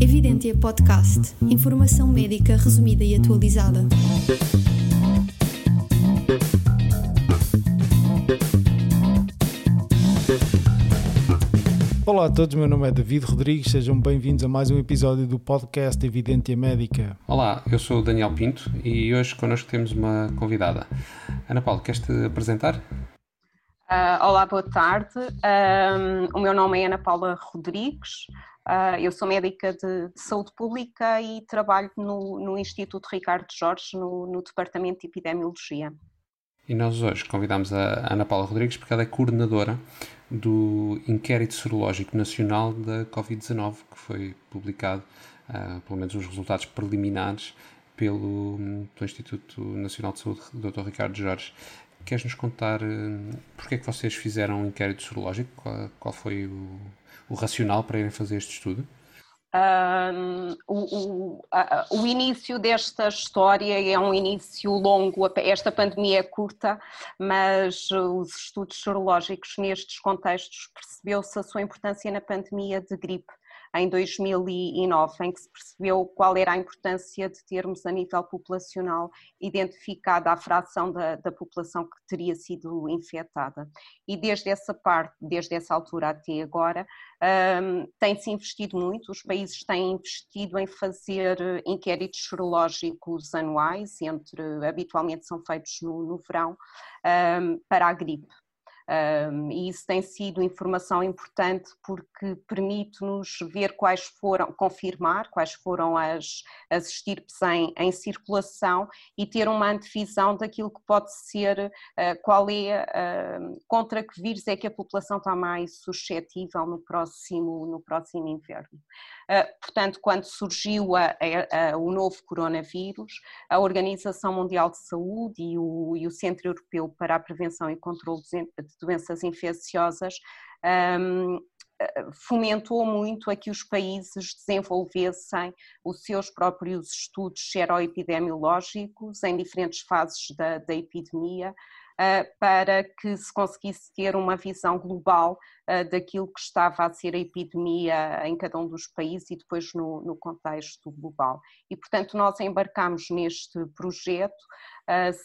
Evidência Podcast. Informação médica resumida e atualizada. Olá a todos, meu nome é David Rodrigues, sejam bem-vindos a mais um episódio do podcast Evidência Médica. Olá, eu sou o Daniel Pinto e hoje connosco temos uma convidada. Ana Paula, queres-te apresentar? Uh, olá, boa tarde. Um, o meu nome é Ana Paula Rodrigues, uh, eu sou médica de, de, saúde pública e trabalho no, no Instituto Ricardo Jorge, no, no, Departamento de Epidemiologia. E nós hoje convidamos a Ana Paula Rodrigues porque ela é coordenadora do Inquérito Serológico Nacional da Covid-19, que foi publicado, uh, pelo menos os resultados preliminares, pelo, pelo Instituto Nacional de Saúde, Dr. Ricardo Jorge. Queres nos contar uh, porque é que vocês fizeram um inquérito sorológico? Qual, qual foi o, o, racional para irem fazer este estudo? Um, o, o, a, o, início desta história é um início longo, esta pandemia é curta, mas os estudos sorológicos nestes contextos percebeu-se a sua importância na pandemia de gripe em 2009, em que se percebeu qual era a importância de termos a nível populacional identificada a fração da, da população que teria sido infectada. E desde essa parte, desde essa altura até agora, um, tem-se investido muito, os países têm investido em fazer inquéritos serológicos anuais, entre habitualmente são feitos no, no verão, um, para a gripe. Um, e isso tem sido informação importante porque permite-nos ver quais foram, confirmar quais foram as, as estirpes em, em circulação e ter uma antevisão daquilo que pode ser, uh, qual é, uh, contra que vírus é que a população está mais suscetível no próximo, no próximo inverno. Uh, portanto, quando surgiu a, a, a, o novo coronavírus, a Organização Mundial de Saúde e o, e o Centro Europeu para a Prevenção e Controlo de doenças infecciosas fomentou muito a que os países desenvolvessem os seus próprios estudos seroepidemiológicos em diferentes fases da, da epidemia, uh, para que se conseguisse ter uma visão global uh, daquilo que estava a ser a epidemia em cada um dos países e depois no, no contexto global. E, portanto, nós embarcamos neste projeto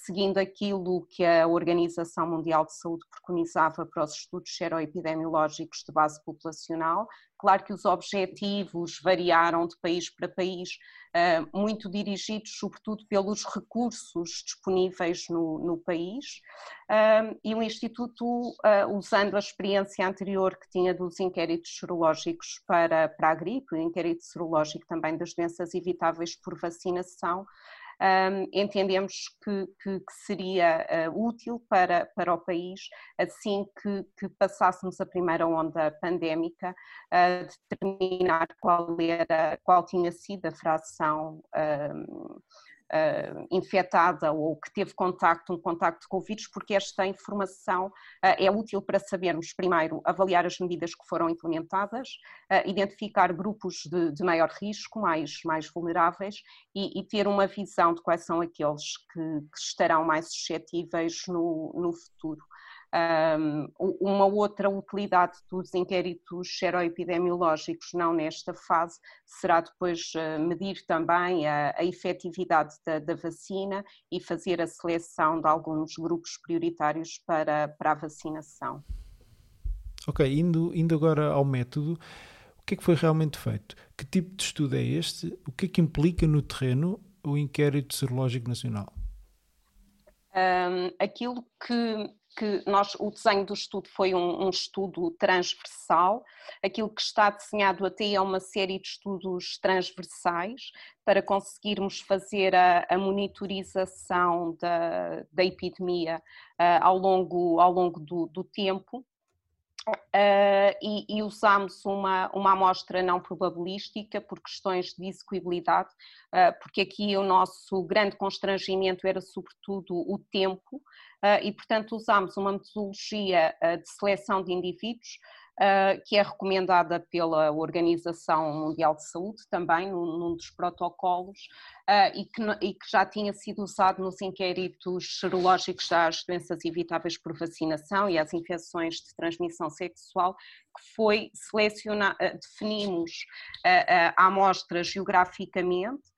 seguindo aquilo que a Organização Mundial de Saúde preconizava para os estudos seroepidemiológicos de base populacional. Claro que os objetivos variaram de país para país, uh, muito dirigidos sobretudo pelos recursos disponíveis no, no país, uh, e o Instituto, usando a experiência anterior que tinha dos inquéritos serológicos para, para a gripe, o inquérito serológico também das doenças evitáveis por vacinação, um, entendemos que, que, que seria uh, útil para, para o país, assim que, que passássemos a primeira onda pandémica, uh, determinar qual, era, qual tinha sido a fração. Um, uh, infectada ou que teve contacto, um contacto com o vírus, porque esta informação uh, é útil para sabermos, primeiro, avaliar as medidas que foram implementadas, uh, identificar grupos de, de, maior risco, mais, mais vulneráveis, e, e, ter uma visão de quais são aqueles que, que estarão mais suscetíveis no, no futuro. Um, uma outra utilidade dos inquéritos seroepidemiológicos, não nesta fase, será depois uh, medir também a, a efetividade da, da, vacina e fazer a seleção de alguns grupos prioritários para, para a vacinação. Ok, indo, indo agora ao método, o que é que foi realmente feito? Que tipo de estudo é este? O que é que implica no terreno o inquérito serológico nacional? Um, aquilo que que nós, o desenho do estudo foi um, um, estudo transversal, aquilo que está desenhado até é uma série de estudos transversais para conseguirmos fazer a, a monitorização da, da epidemia uh, ao longo, ao longo do, do tempo. Uh, e, e usámos uma, uma amostra não probabilística por questões de execuibilidade, uh, porque aqui o nosso grande constrangimento era sobretudo o tempo, uh, e portanto usámos uma metodologia de seleção de indivíduos que é recomendada pela Organização Mundial de Saúde também, num, num dos protocolos, uh, e, que, e, que, já tinha sido usado nos inquéritos serológicos das doenças evitáveis por vacinação e as infecções de transmissão sexual, que foi selecionar, definimos a amostra geograficamente,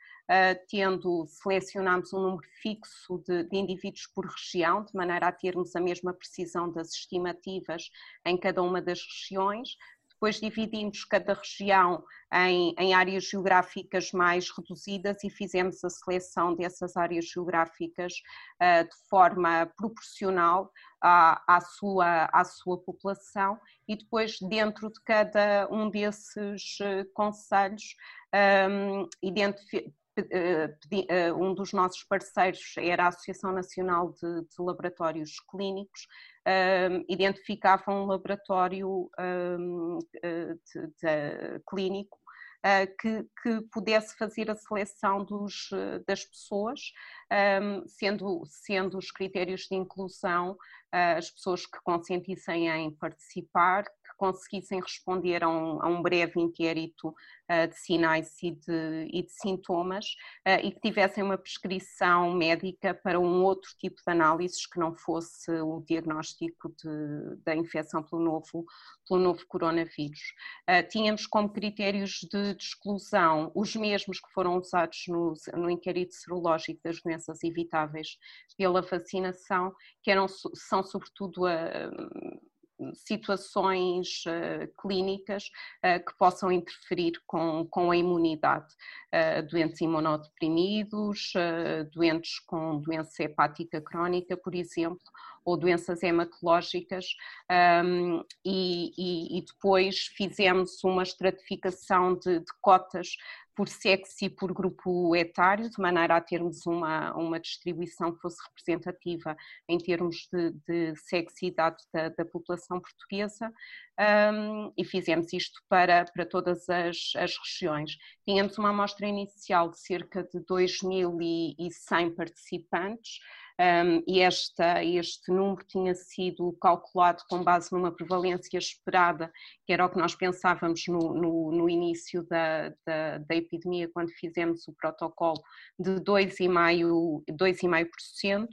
tendo selecionamos um número fixo de, de, indivíduos por região, de maneira a termos a mesma precisão das estimativas em cada uma das regiões. Depois dividimos cada região em, em áreas geográficas mais reduzidas e fizemos a seleção dessas áreas geográficas uh, de forma proporcional à, à, sua, à sua população e depois dentro de cada um desses uh, conselhos um, eh, eh, um dos nossos parceiros era a Associação Nacional de, de Laboratórios Clínicos, um, identificavam um laboratório um, eh, de, de, clínico que, que, pudesse fazer a seleção dos, das pessoas, um, sendo, sendo os critérios de inclusão as pessoas que consentissem em participar, conseguissem responder a um, a um breve inquérito uh, de sinais e de, e de sintomas uh, e que tivessem uma prescrição médica para um outro tipo de análises que não fosse o diagnóstico de, da infecção pelo novo, pelo novo coronavírus. Uh, tínhamos como critérios de, de, exclusão os mesmos que foram usados no, no inquérito serológico das doenças evitáveis pela vacinação, que eram, são sobretudo a situações uh, clínicas uh, que possam interferir com, com a imunidade. Uh, doentes imunodeprimidos, doentes com doença hepática crónica, por exemplo, ou doenças hematológicas, um, e, e, e, depois fizemos uma estratificação de, de cotas por sexo e por grupo etário, de maneira a termos uma, uma distribuição que fosse representativa em termos de, de sexo e idade da, da população portuguesa, um, e fizemos isto para, para todas as, as regiões. Tínhamos uma amostra inicial de cerca de 2.100 participantes, um, e esta, este número tinha sido calculado com base numa prevalência esperada, que era o que nós pensávamos no, no, no início da, da, da, epidemia, quando fizemos o protocolo, de 2,5%.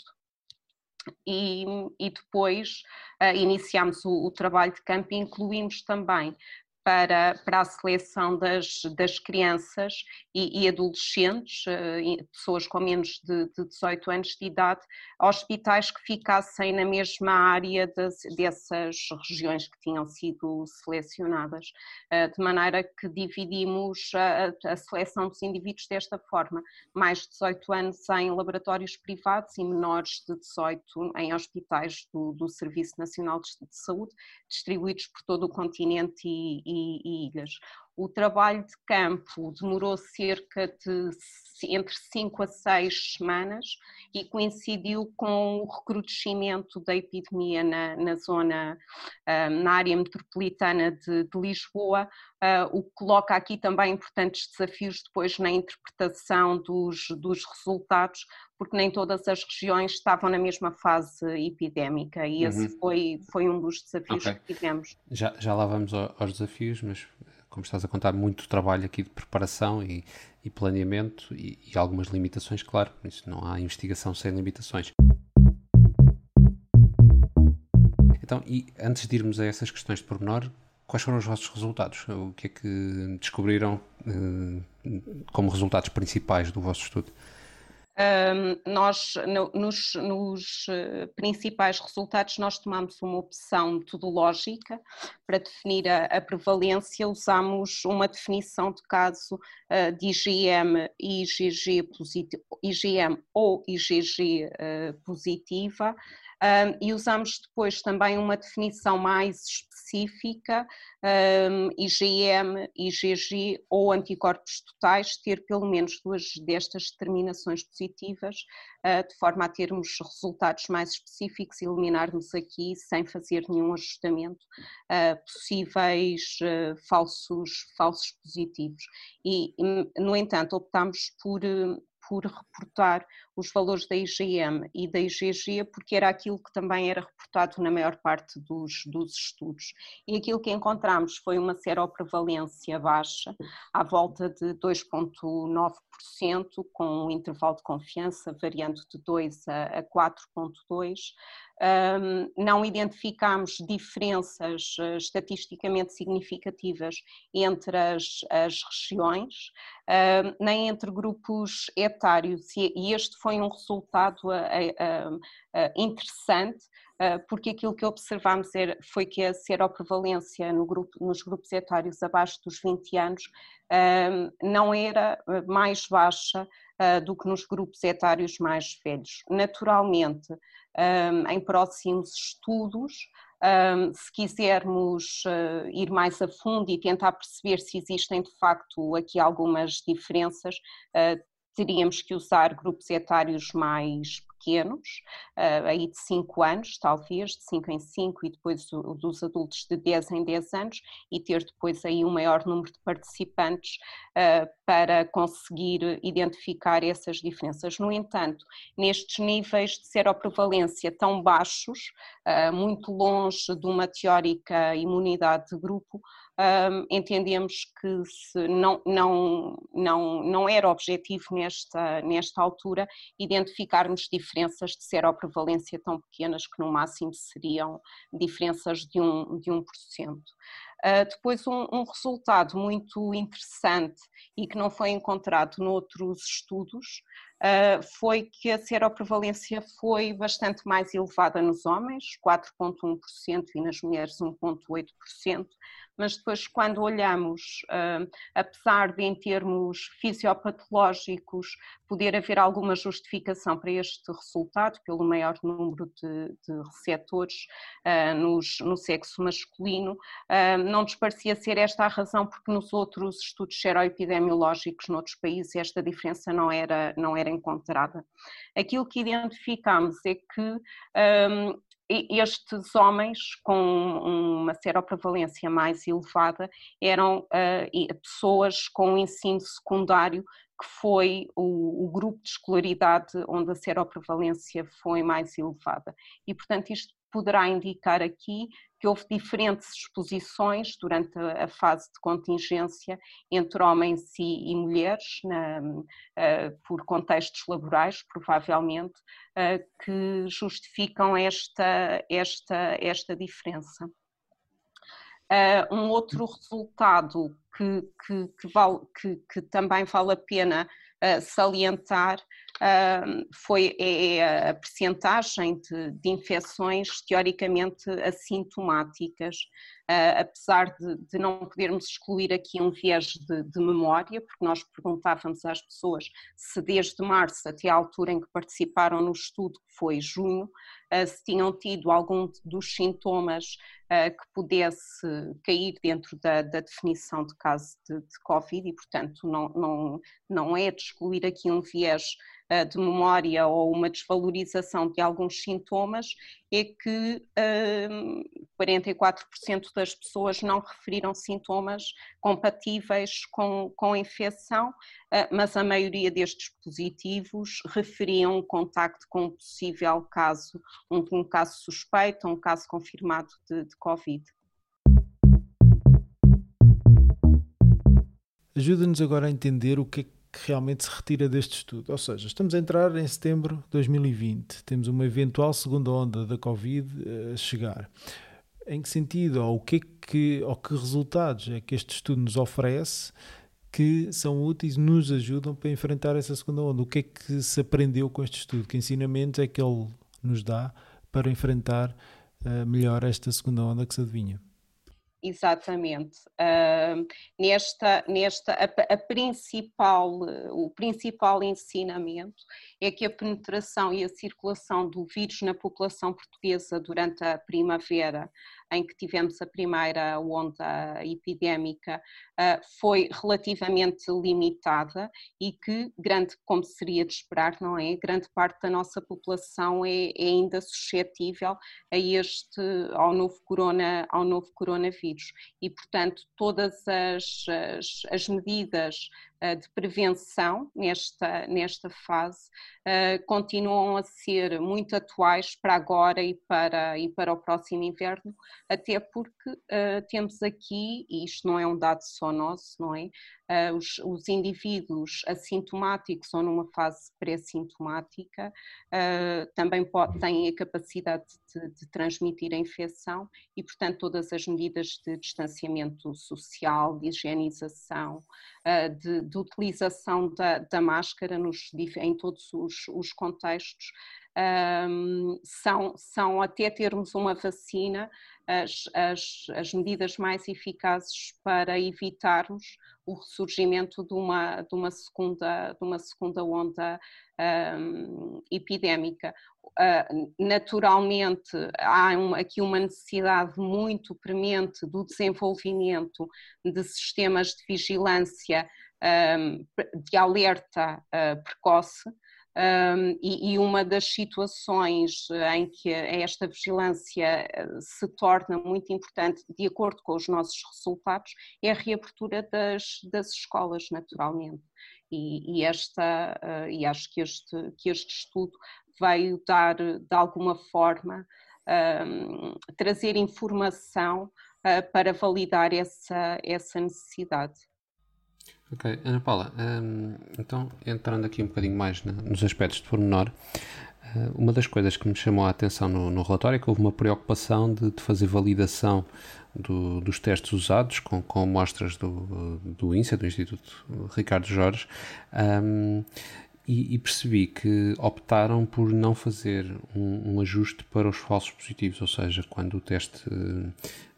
E, e, depois uh, iniciamos o, o, trabalho de campo e incluímos também para, para a seleção das, das crianças e, e adolescentes, eh, pessoas com menos de, de 18 anos de idade, hospitais que ficassem na mesma área das, dessas regiões que tinham sido selecionadas, eh, de maneira que dividimos a, a seleção dos indivíduos desta forma, mais de 18 anos em laboratórios privados e menores de 18 em hospitais do, do Serviço Nacional de Saúde, distribuídos por todo o continente e e, e ilhas. O trabalho de campo demorou cerca de entre 5 a 6 semanas e coincidiu com o recrudescimento da epidemia na, na zona, ah, na área metropolitana de, de Lisboa, ah, o que coloca aqui também importantes desafios depois na interpretação dos, dos resultados, porque nem todas as regiões estavam na mesma fase epidémica e esse uhum. foi, foi um dos desafios okay. que tivemos. Já, já lá vamos aos desafios, mas como estás a contar, muito trabalho aqui de preparação e, e planeamento e, e, algumas limitações, claro, isso não há investigação sem limitações. Então, e antes de irmos a essas questões de pormenor, quais foram os vossos resultados? O que é que descobriram eh, como resultados principais do vosso estudo? Um, nós, no, nos, nos, eh, principais resultados, nós tomamos uma opção metodológica para definir a, a prevalência, usamos uma definição de caso uh, de IgM, IgG, positivo, IgM ou IgG uh, eh, positiva, um, e usamos depois também uma definição mais específica, um, IgM, IgG ou anticorpos totais, ter pelo menos duas destas determinações positivas, uh, de forma a termos resultados mais específicos e eliminarmos aqui, sem fazer nenhum ajustamento, uh, possíveis uh, falsos, falsos positivos. E, no entanto, optamos por por reportar os valores da IgM e da IgG, porque era aquilo que também era reportado na maior parte dos, dos estudos. E aquilo que encontramos foi uma seroprevalência baixa, à volta de 2,9%, com um intervalo de confiança variando de 2 a 4,2%, um, não identificamos diferenças uh, estatisticamente significativas entre as, as regiões, nem entre grupos etários, e, este foi um resultado uh, interessante, porque aquilo que observamos era, foi que a seroprevalência no grupo, nos grupos etários abaixo dos 20 anos não era mais baixa do que nos grupos etários mais velhos. Naturalmente, em próximos estudos. Se quisermos ir mais a fundo e tentar perceber se existem de facto aqui algumas diferenças, teríamos que usar grupos etários mais pequenos, uh, aí de 5 anos, talvez, de 5 em 5, e depois dos adultos de 10 em 10 anos, e ter depois aí um maior número de participantes uh, para conseguir identificar essas diferenças. No entanto, nestes níveis de seroprevalência tão baixos, uh, muito longe de uma teórica imunidade de grupo, um, entendemos que não, não, não, não era objetivo nesta, nesta altura identificarmos diferenças de seroprevalência tão pequenas que no máximo seriam diferenças de 1%. De 1%. Uh, depois, um, um, resultado muito interessante e que não foi encontrado noutros estudos foi que a seroprevalência foi bastante mais elevada nos homens, 4,1%, e nas mulheres 1,8%, mas depois quando olhamos, uh, apesar de em termos fisiopatológicos poder haver alguma justificação para este resultado, pelo maior número de, de receptores uh, nos, no sexo masculino, não nos parecia ser esta a razão, porque nos outros estudos seroepidemiológicos noutros países esta diferença não era, não era encontrada. Aquilo que identificamos é que um, estes homens com uma seroprevalência mais elevada eram uh, pessoas com ensino secundário que foi o, o, grupo de escolaridade onde a seroprevalência foi mais elevada. E, portanto, isto poderá indicar aqui que houve diferentes exposições durante a, fase de contingência entre homens e, e mulheres, na, uh, por contextos laborais, provavelmente, uh, que justificam esta, esta, esta diferença. Uh, um outro resultado que, que, que, que também vale a pena salientar foi é, é a percentagem de, de, infecções teoricamente assintomáticas, uh, apesar de, de, não podermos excluir aqui um viés de, de, memória, porque nós perguntávamos às pessoas se desde março até a altura em que participaram no estudo, que foi junho, uh, se tinham tido algum dos sintomas que pudesse cair dentro da, da definição de caso de, Covid e, portanto, não, não, não é de excluir aqui um viés eh, de memória ou uma desvalorização de alguns sintomas, é que 44% ehm, das pessoas não referiram sintomas compatíveis com, com a infecção, eh, mas a maioria destes positivos referiam contacto com um possível caso, um, um caso suspeito, um caso confirmado de, de Covid. Ajuda-nos agora a entender o que é que realmente se retira deste estudo. Ou seja, estamos a entrar em setembro de 2020, temos uma eventual segunda onda da Covid eh, a chegar. Em que sentido, ou, o que, é que, ou que resultados é que este estudo nos oferece que são úteis, nos ajudam para enfrentar essa segunda onda? O que é que se aprendeu com este estudo? Que ensinamentos é que ele nos dá para enfrentar uh, melhor esta segunda onda que se adivinha? Exatamente. Uh, nesta, nesta a, a, principal, o principal ensinamento é que a penetração e a circulação do vírus na população portuguesa durante a primavera em que tivemos a primeira onda epidémica foi relativamente limitada e que grande, como seria de esperar, não é? Grande parte da nossa população é, é ainda suscetível a este, ao novo corona, ao novo coronavírus e, portanto, todas as, as, as medidas de prevenção nesta, nesta fase eh, continuam a ser muito atuais para agora e para, e para o próximo inverno, até porque eh, temos aqui, e isto não é um dado só nosso, não é? Os, os indivíduos assintomáticos ou numa fase pré-sintomática também pode, têm a capacidade de, de transmitir a infecção e, portanto, todas as medidas de distanciamento social, de higienização, de, de utilização da, da máscara nos, em todos os, os contextos um, são, são, até termos uma vacina, as, as, as, medidas mais eficazes para evitarmos o ressurgimento de uma, de uma, segunda, de uma segunda onda um, epidémica. Uh, naturalmente, há um, aqui uma necessidade muito premente do desenvolvimento de sistemas de vigilância de alerta uh, precoce. Um, e, e, uma das situações em que esta vigilância uh, se torna muito importante, de acordo com os nossos resultados, é a reabertura das, das escolas, naturalmente. E, e esta, uh, e acho que este, que este estudo veio dar, de alguma forma, um, trazer informação uh, para validar essa, essa necessidade. Ok, Ana Paula, um, então entrando aqui um bocadinho mais na, nos aspectos de pormenor, uh, uma das coisas que me chamou a atenção no, no relatório é que houve uma preocupação de, de fazer validação do, dos testes usados com, com amostras do, do do Instituto Ricardo Jorge, um, e, e, percebi que optaram por não fazer um, um, ajuste para os falsos positivos, ou seja, quando o teste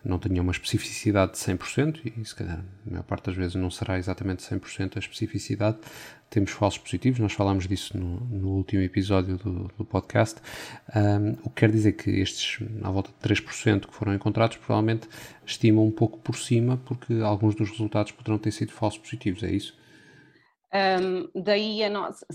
não tinha uma especificidade de 100%, e se calhar a maior parte das vezes não será exatamente 100% a especificidade, temos falsos positivos, nós falámos disso no, no último episódio do, do podcast, um, o que quer dizer que estes, à volta de 3% que foram encontrados, provavelmente estimam um pouco por cima, porque alguns dos resultados poderão ter sido falsos positivos, é isso? Um, daí a nossa,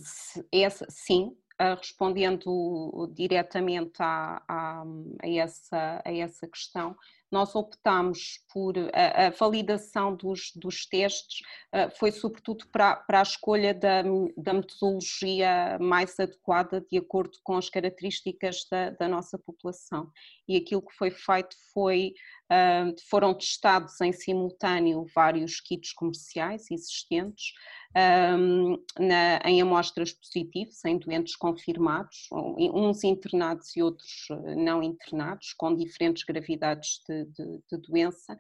sim, respondendo diretamente a, a, a, essa, a essa questão, nós optamos por a, a validação dos, dos testes, uh, foi sobretudo para, para a escolha da, da, metodologia mais adequada de acordo com as características da, da nossa população. E aquilo que foi feito foi, uh, foram testados em simultâneo vários kits comerciais existentes, na, em amostras positivas, em doentes confirmados, uns internados e outros eh, não internados, com diferentes gravidades de, de, de doença,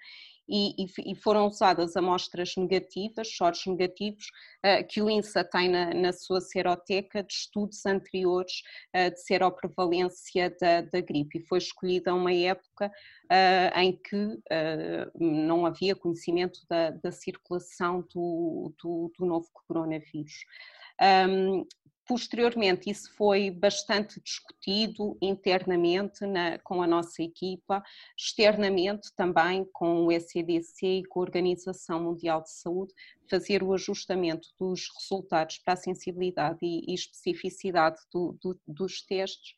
e, e, foram usadas amostras negativas, choros negativos, uh, que o INSA tem na, na, sua seroteca de estudos anteriores uh, de seroprevalência da, da gripe. E foi escolhida uma época uh, em que não havia conhecimento da, da circulação do, do, do, novo coronavírus. Um, Posteriormente, isso foi bastante discutido internamente na, com a nossa equipa, externamente também com o ECDC e com a Organização Mundial de Saúde, fazer o ajustamento dos resultados para a sensibilidade e, e especificidade do, do, dos testes.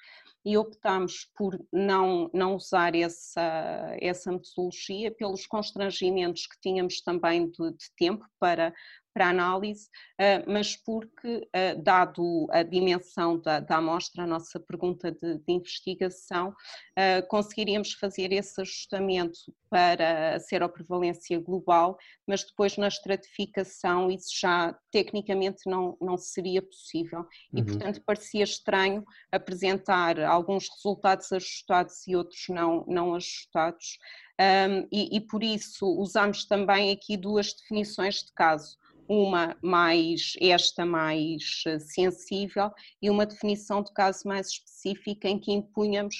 E optámos por não, não usar essa, essa metodologia pelos constrangimentos que tínhamos também de, de tempo para, para análise, eh, mas porque, eh, dado a dimensão da, da amostra, a nossa pergunta de, de, investigação, eh, conseguiríamos fazer esse ajustamento para a seroprevalência global, mas depois na estratificação isso já tecnicamente não, não seria possível. E, uhum. portanto, parecia estranho apresentar alguns resultados ajustados e outros não, não ajustados. Um, e, e por isso usamos também aqui duas definições de caso uma mais, esta mais eh, sensível e uma definição de caso mais específica em que impunhamos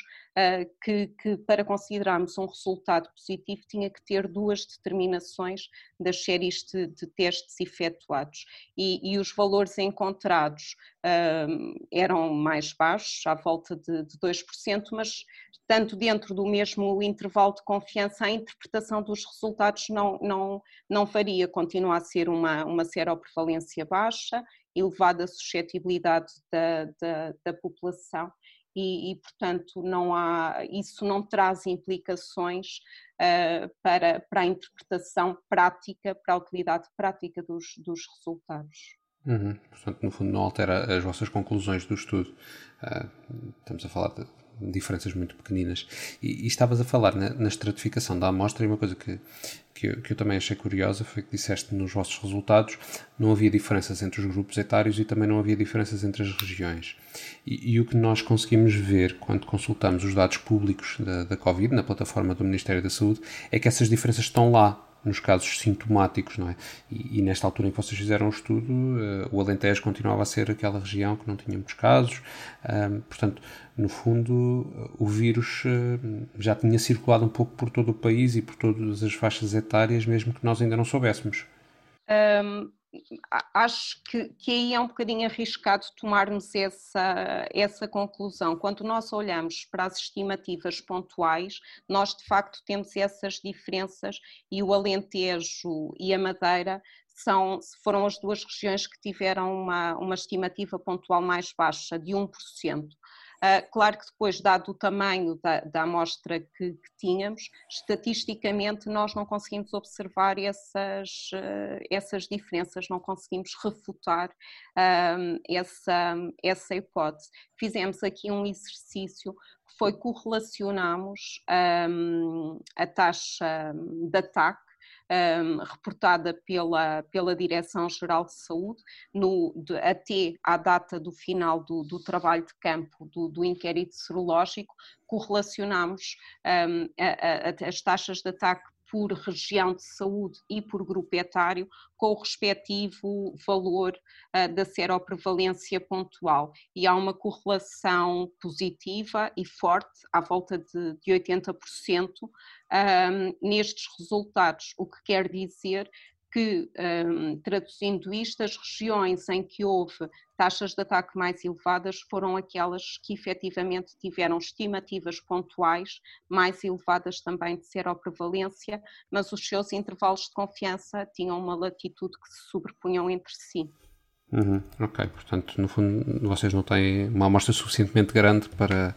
que, que, para considerarmos um resultado positivo tinha que ter duas determinações das séries de, de testes efetuados. E, e, os valores encontrados uh, eram mais baixos, à volta de, de 2%, mas tanto dentro do mesmo intervalo de confiança, a interpretação dos resultados não, não, não varia, continua a ser uma, uma seroprevalência baixa, elevada suscetibilidade da, da, da população e, e, portanto, não há, isso não traz implicações uh, para, para a interpretação prática, para a utilidade prática dos, dos resultados. Uhum. Portanto, no fundo, não altera as vossas conclusões do estudo. Uh, estamos a falar de diferenças muito pequeninas. E, e estavas a falar na, na, estratificação da amostra e uma coisa que, que eu, que, eu, também achei curiosa foi que disseste nos vossos resultados não havia diferenças entre os grupos etários e também não havia diferenças entre as regiões. E, e o que nós conseguimos ver quando consultamos os dados públicos da, da Covid na plataforma do Ministério da Saúde é que essas diferenças estão lá nos casos sintomáticos, não é? E, e, nesta altura em que vocês fizeram o estudo, uh, o Alentejo continuava a ser aquela região que não tinha muitos casos, uh, portanto, no fundo, o vírus uh, já tinha circulado um pouco por todo o país e por todas as faixas etárias, mesmo que nós ainda não soubéssemos. Um acho que, que aí é um bocadinho arriscado tomarmos essa, essa conclusão. Quando nós olhamos para as estimativas pontuais, nós de facto temos essas diferenças e o Alentejo e a Madeira são, foram as duas regiões que tiveram uma, uma estimativa pontual mais baixa, de 1%. Uh, claro que depois, dado o tamanho da, da amostra que, que, tínhamos, estatisticamente nós não conseguimos observar essas, uh, essas diferenças, não conseguimos refutar essa, essa hipótese. Fizemos aqui um exercício que foi correlacionamos a taxa de ataque um, reportada pela, pela Direção-Geral de Saúde, no, de, até à data do final do, do trabalho de campo do, do inquérito serológico, correlacionamos um, a, a, as taxas de ataque por região de saúde e por grupo etário, com o respectivo valor uh, da seroprevalência pontual. E há uma correlação positiva e forte, à volta de, de 80%, um, nestes resultados, o que quer dizer que, um, traduzindo isto, as regiões em que houve taxas de ataque mais elevadas foram aquelas que efetivamente tiveram estimativas pontuais mais elevadas também de seroprevalência, mas os seus intervalos de confiança tinham uma latitude que se sobrepunham entre si. Uhum, ok, portanto, no fundo, vocês não têm uma amostra suficientemente grande para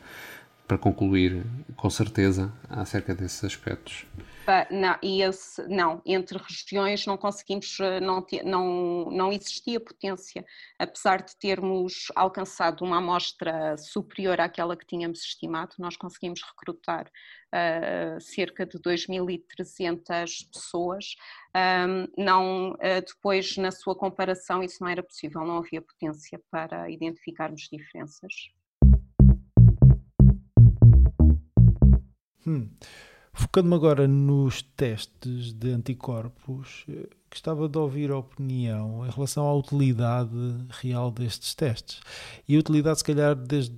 para concluir com certeza acerca desses aspectos. Não, e esse, não, entre regiões não conseguimos, eh, não, não, não existia potência, apesar de termos alcançado uma amostra superior àquela que tínhamos estimado, nós conseguimos recrutar uh, cerca de 2.300 pessoas, um, não, uh, depois na sua comparação isso não era possível, não havia potência para identificarmos diferenças. Hum. Focando-me agora nos testes de anticorpos, eh, gostava de ouvir a opinião em relação à utilidade real destes testes. E a utilidade, se calhar, desde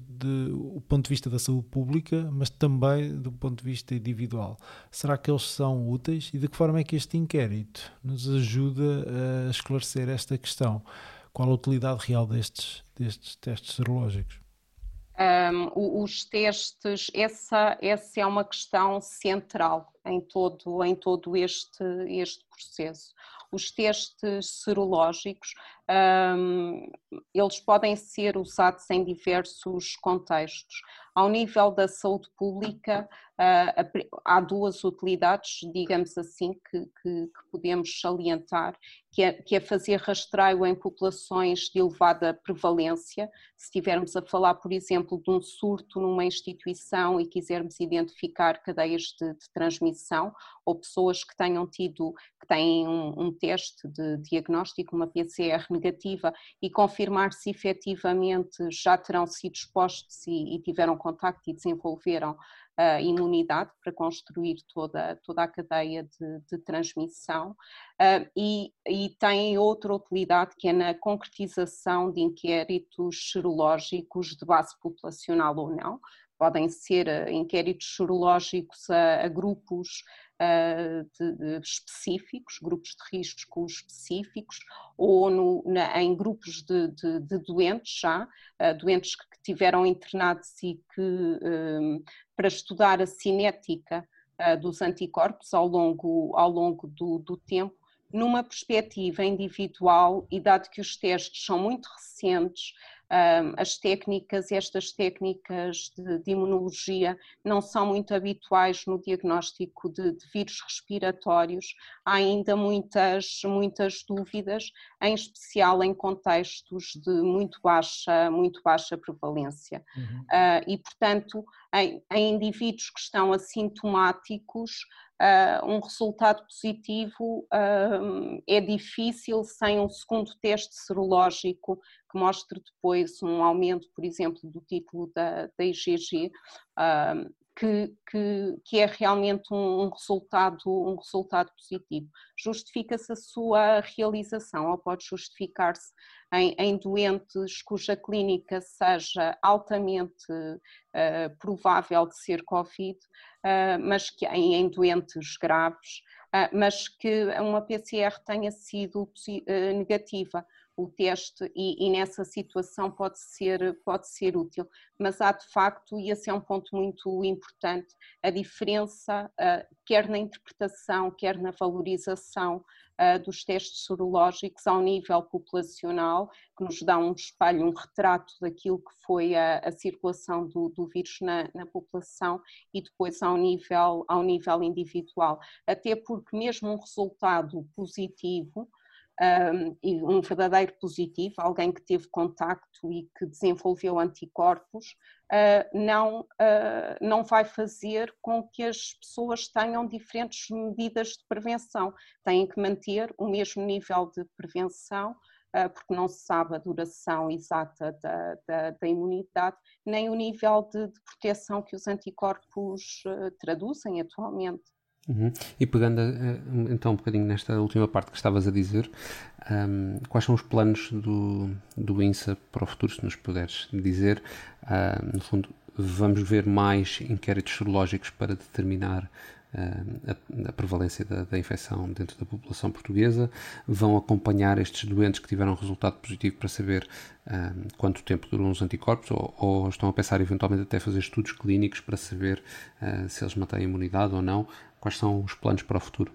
o ponto de vista da saúde pública, mas também do ponto de vista individual. Será que eles são úteis e de que forma é que este inquérito nos ajuda a esclarecer esta questão? Qual a utilidade real destes, destes testes serológicos? Um, os testes, essa, essa é uma questão central em todo, em todo este, este processo. Os testes serológicos, um, eles podem ser usados em diversos contextos. Ao nível da saúde pública, há duas utilidades, digamos assim, que, que, que podemos salientar, que é, que é, fazer rastreio em populações de elevada prevalência. Se estivermos a falar, por exemplo, de um surto numa instituição e quisermos identificar cadeias de, de transmissão ou pessoas que tenham tido, que têm um, um teste de diagnóstico, uma PCR negativa, e confirmar se efetivamente já terão sido expostos e, e tiveram contacto e desenvolveram a imunidade para construir toda, toda a cadeia de, de transmissão uh, e, e tem outra utilidade que é na concretização de inquéritos serológicos de base populacional ou não, podem ser inquéritos sorológicos a, a grupos de, de específicos, grupos de risco específicos, ou no, na, em grupos de, de, doentes já, doentes que tiveram internados e que, para estudar a cinética dos anticorpos ao longo, ao longo do, do tempo, numa perspectiva individual e dado que os testes são muito recentes, as técnicas, estas técnicas de, de, imunologia não são muito habituais no diagnóstico de, de, vírus respiratórios. Há ainda muitas, muitas dúvidas, em especial em contextos de muito baixa, muito baixa prevalência. Uhum. Uh, e, portanto, em, em indivíduos que estão assintomáticos, Uh, um resultado positivo uh, é difícil sem um segundo teste serológico que mostre depois um aumento, por exemplo, do título da, da IgG. Uh, que, que, que, é realmente um, resultado, um resultado positivo. Justifica-se a sua realização ou pode justificar-se em, em, doentes cuja clínica seja altamente uh, provável de ser Covid, mas que em, em doentes graves, uh, mas que uma PCR tenha sido negativa o teste e, e, nessa situação pode ser, pode ser útil. Mas há de facto, e esse é um ponto muito importante, a diferença, uh, quer na interpretação, quer na valorização dos testes sorológicos ao nível populacional, que nos dá um espelho, um retrato daquilo que foi a, a circulação do, do vírus na, na, população e depois ao nível, ao nível individual. Até porque mesmo um resultado positivo, um, um verdadeiro positivo, alguém que teve contacto e que desenvolveu anticorpos, uh, não, uh, não vai fazer com que as pessoas tenham diferentes medidas de prevenção. Têm que manter o mesmo nível de prevenção, uh, porque não se sabe a duração exata da, da, da imunidade, nem o nível de, de, proteção que os anticorpos traduzem atualmente. Uhum. E pegando eh, então um bocadinho nesta última parte que estavas a dizer, um, quais são os planos do, do INSA para o futuro, se nos puderes dizer? Uh, no fundo, vamos ver mais inquéritos sorológicos para determinar uh, a, a, prevalência da, da, infecção dentro da população portuguesa? Vão acompanhar estes doentes que tiveram resultado positivo para saber uh, quanto tempo duram os anticorpos? Ou, ou, estão a pensar eventualmente até fazer estudos clínicos para saber se eles mantêm imunidade ou não? Quais são os planos para o futuro?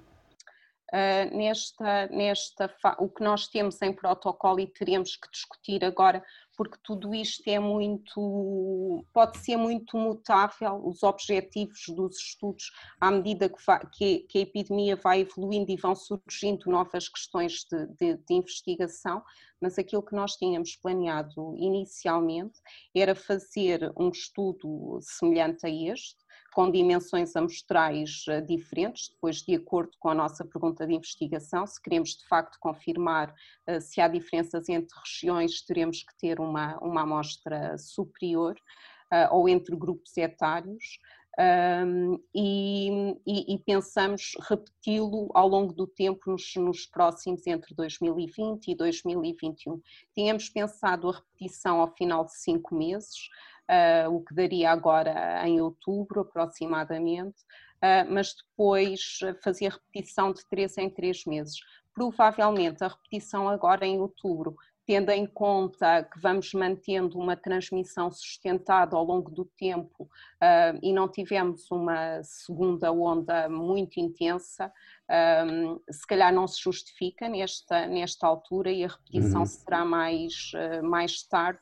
Uh, nesta, nesta o que nós temos em protocolo e teremos que discutir agora, porque tudo isto é muito, pode ser muito mutável, os objetivos dos estudos, à medida que, que, que a epidemia vai evoluindo e vão surgindo novas questões de, de, de investigação, mas aquilo que nós tínhamos planeado inicialmente era fazer um estudo semelhante a este, com dimensões amostrais eh, diferentes, depois de acordo com a nossa pergunta de investigação, se queremos de facto confirmar eh, se há diferenças entre regiões, teremos que ter uma, uma amostra superior eh, ou entre grupos etários. Um, e, e, e, pensamos repeti-lo ao longo do tempo nos, nos, próximos entre 2020 e 2021. Tínhamos pensado a repetição ao final de cinco meses, uh, o que daria agora em outubro aproximadamente, uh, mas depois fazia repetição de três em três meses. Provavelmente a repetição agora em outubro tendo em conta que vamos mantendo uma transmissão sustentada ao longo do tempo uh, e não tivemos uma segunda onda muito intensa, um, se calhar não se justifica nesta, nesta altura e a repetição uhum. será mais, uh, mais tarde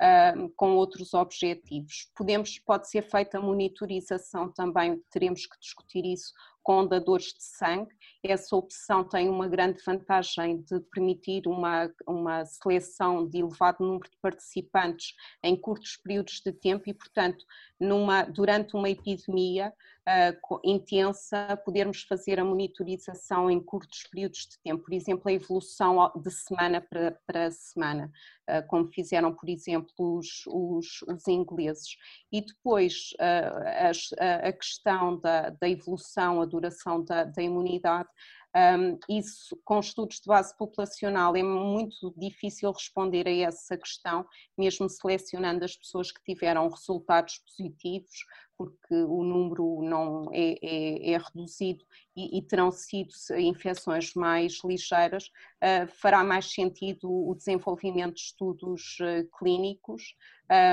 uh, com outros objetivos. Podemos, pode ser feita monitorização também, teremos que discutir isso com dadores de sangue. Essa opção tem uma grande vantagem de permitir uma, uma seleção de elevado número de participantes em curtos períodos de tempo e, portanto, numa, durante uma epidemia uh, intensa, podermos fazer a monitorização em curtos períodos de tempo, por exemplo, a evolução de semana para, para semana, uh, como fizeram, por exemplo, os, os, os ingleses. E depois uh, a, a, questão da, da evolução, a duração da, da imunidade. Um, isso, com estudos de base populacional, é muito difícil responder a essa questão, mesmo selecionando as pessoas que tiveram resultados positivos, porque o número não é, é, é reduzido e, e, terão sido infecções mais ligeiras, uh, fará mais sentido o desenvolvimento de estudos uh, clínicos,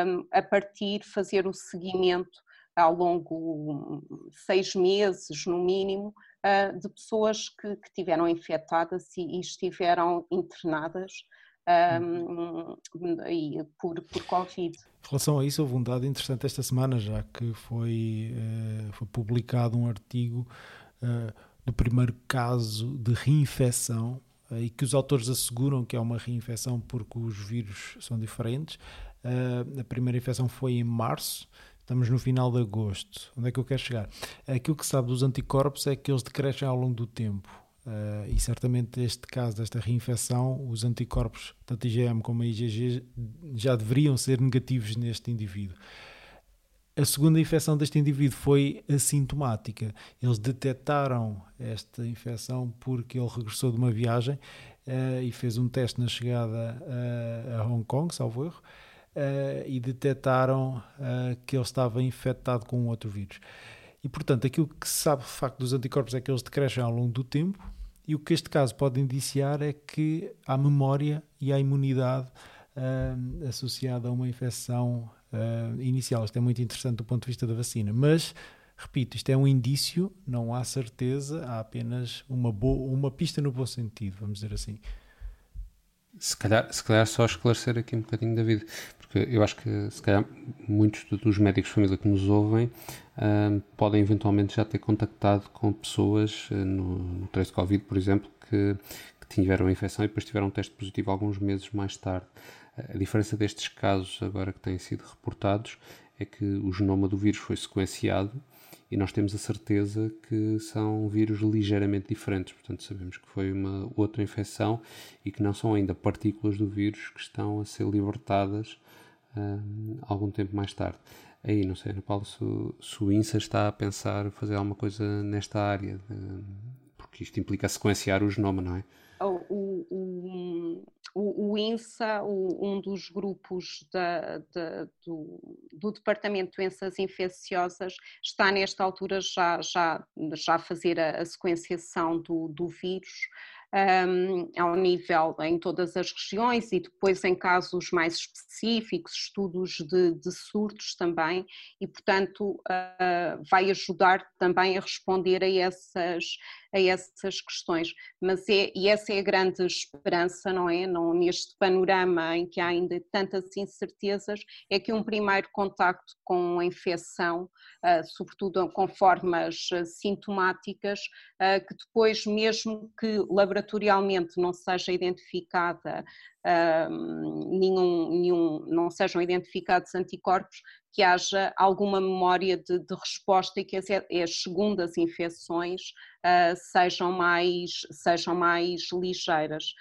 um, a partir fazer o seguimento ao longo de seis meses, no mínimo, uh, de pessoas que, que tiveram infectadas e, e estiveram internadas um, e por, por Covid. Em relação a isso, houve um dado interessante esta semana, já que foi, uh, foi publicado um artigo uh, do primeiro caso de reinfecção uh, e que os autores asseguram que é uma reinfecção porque os vírus são diferentes. a primeira infecção foi em março Estamos no final de agosto. Onde é que eu quero chegar? Aquilo que sabe dos anticorpos é que eles decrescem ao longo do tempo. Uh, e certamente este caso desta reinfecção, os anticorpos, tanto IgM como a IgG, já deveriam ser negativos neste indivíduo. A segunda infecção deste indivíduo foi assintomática. Eles detectaram esta infecção porque ele regressou de uma viagem uh, e fez um teste na chegada uh, a Hong Kong, salvo erro, uh, e detectaram uh, que ele estava infectado com outro vírus. E, portanto, aquilo que se sabe de facto dos anticorpos é que eles decrescem ao longo do tempo, e o que este caso pode indiciar é que há memória e há imunidade uh, associada a uma infecção inicial. Isto é muito interessante do ponto de vista da vacina, mas repito, isto é um indício, não há certeza, há apenas uma, boa, uma pista no bom sentido, vamos dizer assim. Se calhar, se calhar só esclarecer aqui um bocadinho, David, porque eu acho que se calhar muitos dos médicos de família que nos ouvem uh, podem eventualmente já ter contactado com pessoas uh, no, no trace Covid, por exemplo, que, que tiveram a infecção e depois tiveram um teste positivo alguns meses mais tarde. A diferença destes casos agora que têm sido reportados é que o genoma do vírus foi sequenciado e nós temos a certeza que são vírus ligeiramente diferentes. Portanto, sabemos que foi uma outra infecção e que não são ainda partículas do vírus que estão a ser libertadas uh, algum tempo mais tarde. Aí, não sei, Ana Paula, se, se o INSA está a pensar fazer alguma coisa nesta área, de, porque isto implica sequenciar o genoma, não é? O, o, o, o INSA, um dos grupos da, da, do, do, Departamento de Doenças Infecciosas, está nesta altura já, já, já a fazer a, a sequenciação do, do vírus um, ao nível em todas as regiões e depois em casos mais específicos, estudos de, de surtos também, e portanto uh, vai ajudar também a responder a essas, a essas questões. Mas é, e essa é a grande esperança, não é? Não, neste panorama em que há ainda tantas incertezas, é que um primeiro contacto com a infecção, uh, sobretudo com formas sintomáticas, uh, que depois, mesmo que laboratorialmente laboratorialmente não seja identificada uh, nenhum, nenhum, não sejam identificados anticorpos, que haja alguma memória de, de resposta e que as, as segundas infecções uh, sejam, mais, sejam mais ligeiras.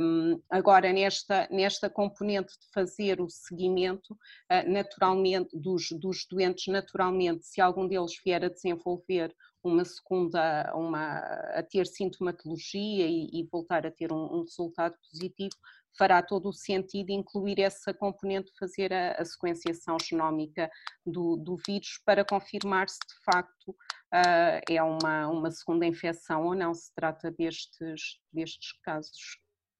Um, agora, nesta, nesta componente de fazer o seguimento, uh, naturalmente, dos, dos doentes, naturalmente, se algum deles vier a desenvolver uma segunda, uma, a ter sintomatologia e, e voltar a ter um, um, resultado positivo, fará todo o sentido incluir essa componente, fazer a, a sequenciação genómica do, do, vírus para confirmar se de facto uh, é uma, uma segunda infecção ou não se trata destes, destes casos.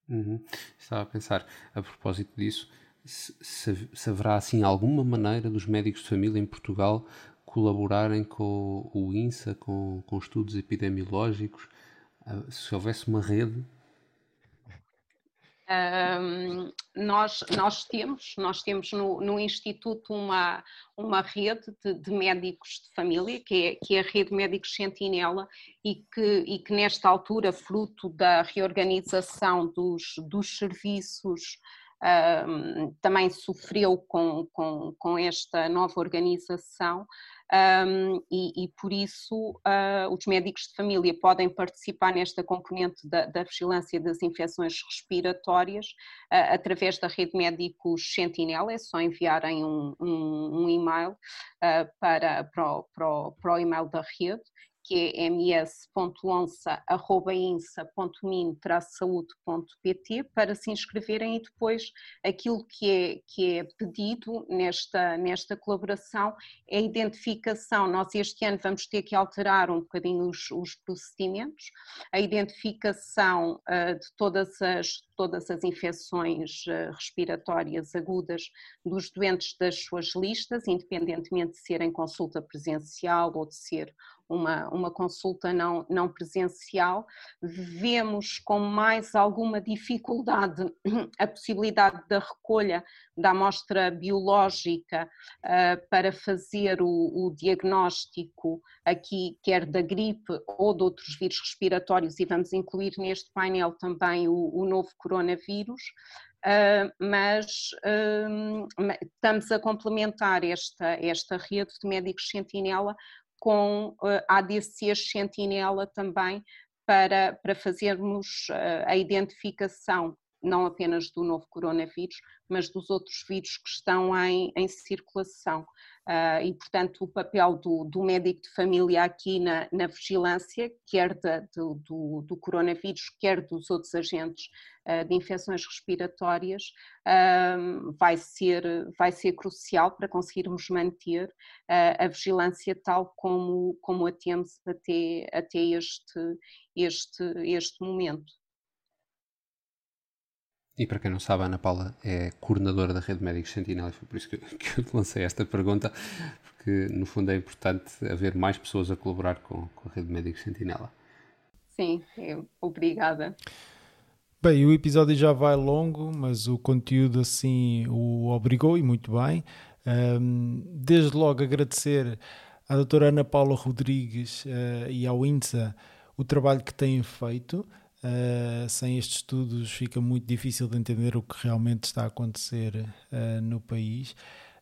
Uhum. Estava a pensar, a propósito disso, se, se, se haverá assim alguma maneira dos médicos de família em Portugal colaborarem com o INSA, com, com estudos epidemiológicos, ah, se houvesse uma rede? Um, nós, nós temos, nós temos no, no Instituto uma, uma rede de, de, médicos de família, que é, que é a rede Médicos Sentinela, e que, e que nesta altura, fruto da reorganização dos, dos serviços também sofreu com, com, com esta nova organização um, e, e, por isso uh, os médicos de família podem participar nesta componente da, da vigilância das infecções respiratórias uh, através da rede médicos Sentinela, é só enviarem um, um, um e-mail uh, para, para, o, para, o, para o e-mail da rede que é ms.onça.insa.min-saúde.pt para se inscreverem e depois aquilo que é, que é pedido nesta, nesta colaboração é a identificação. Nós este ano vamos ter que alterar um bocadinho os, os procedimentos, a identificação uh, de todas as, todas as infecções uh, respiratórias agudas dos doentes das suas listas, independentemente de serem consulta presencial ou de ser uma, uma consulta não, não presencial, vemos com mais alguma dificuldade a possibilidade da recolha da amostra biológica uh, para fazer o, o, diagnóstico aqui, quer da gripe ou de outros vírus respiratórios, e vamos incluir neste painel também o, o novo coronavírus. Uh, mas uh, estamos a complementar esta, esta rede de médicos sentinela com uh, ADCs sentinela também para, para fazermos uh, a identificação não apenas do novo coronavírus, mas dos outros vírus que estão em, em circulação. Uh, e, portanto, o papel do, do, médico de família aqui na, na vigilância, quer da, do, do, do, coronavírus, quer dos outros agentes uh, de infecções respiratórias, uh, vai, ser, vai ser crucial para conseguirmos manter a vigilância tal como, como a temos até, até este, este, este momento. E para quem não sabe, a Ana Paula é coordenadora da Rede Médicos Sentinela, e foi por isso que eu, que eu lancei esta pergunta, porque no fundo é importante haver mais pessoas a colaborar com, com a Rede Médicos Sentinela. Sim, obrigada. Bem, o episódio já vai longo, mas o conteúdo assim o obrigou e muito bem. Um, desde logo agradecer à doutora Ana Paula Rodrigues uh, e ao INSA o trabalho que têm feito. Uh, sem estes estudos fica muito difícil de entender o que realmente está a acontecer uh, no país.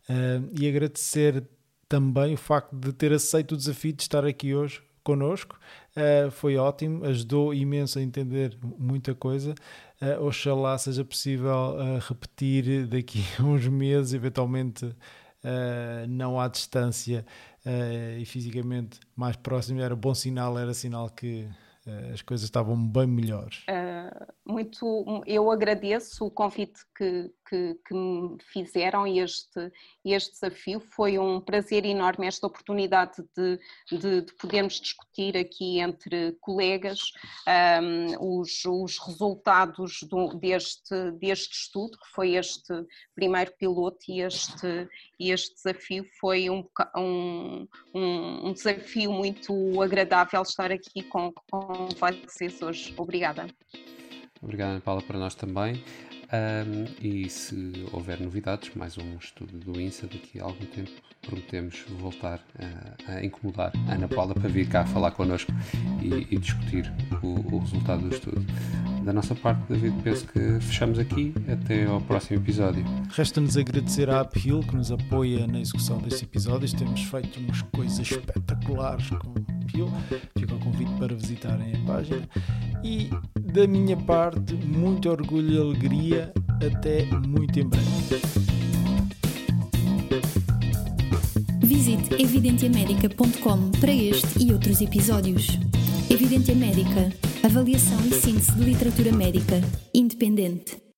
Uh, e agradecer também o facto de ter aceito o desafio de estar aqui hoje connosco. foi ótimo, ajudou imenso a entender muita coisa. Oxalá seja possível repetir daqui a uns meses, eventualmente não à distância e fisicamente mais próximo. Era bom sinal, era sinal que as coisas estavam bem melhores. Uh, muito, eu agradeço o convite que, que, que, me fizeram e este, este desafio. Foi um prazer enorme esta oportunidade de, de, de podermos discutir aqui entre colegas um, os, os resultados do, deste, deste estudo, que foi este primeiro piloto e este, este desafio foi um, um, um desafio muito agradável estar aqui com, com vocês hoje. Obrigada. Obrigada, Ana Paula, para nós também. Um, e se houver novidades, mais um estudo do INSA daqui a algum tempo, prometemos voltar a, a incomodar a Ana Paula para vir cá falar connosco e, e discutir o, o, resultado do estudo. Da nossa parte, David, penso que fechamos aqui. Até ao próximo episódio. Resta-nos agradecer à Uphill que nos apoia na execução destes episódios. Temos feito umas coisas espetaculares com Uphill. Fica o convite para visitarem a página. E da minha parte, muito orgulho e alegria. Até muito em breve. Visite evidenteamedica.com para este e outros episódios. Evidência Médica. Avaliação e síntese de literatura médica. Independente.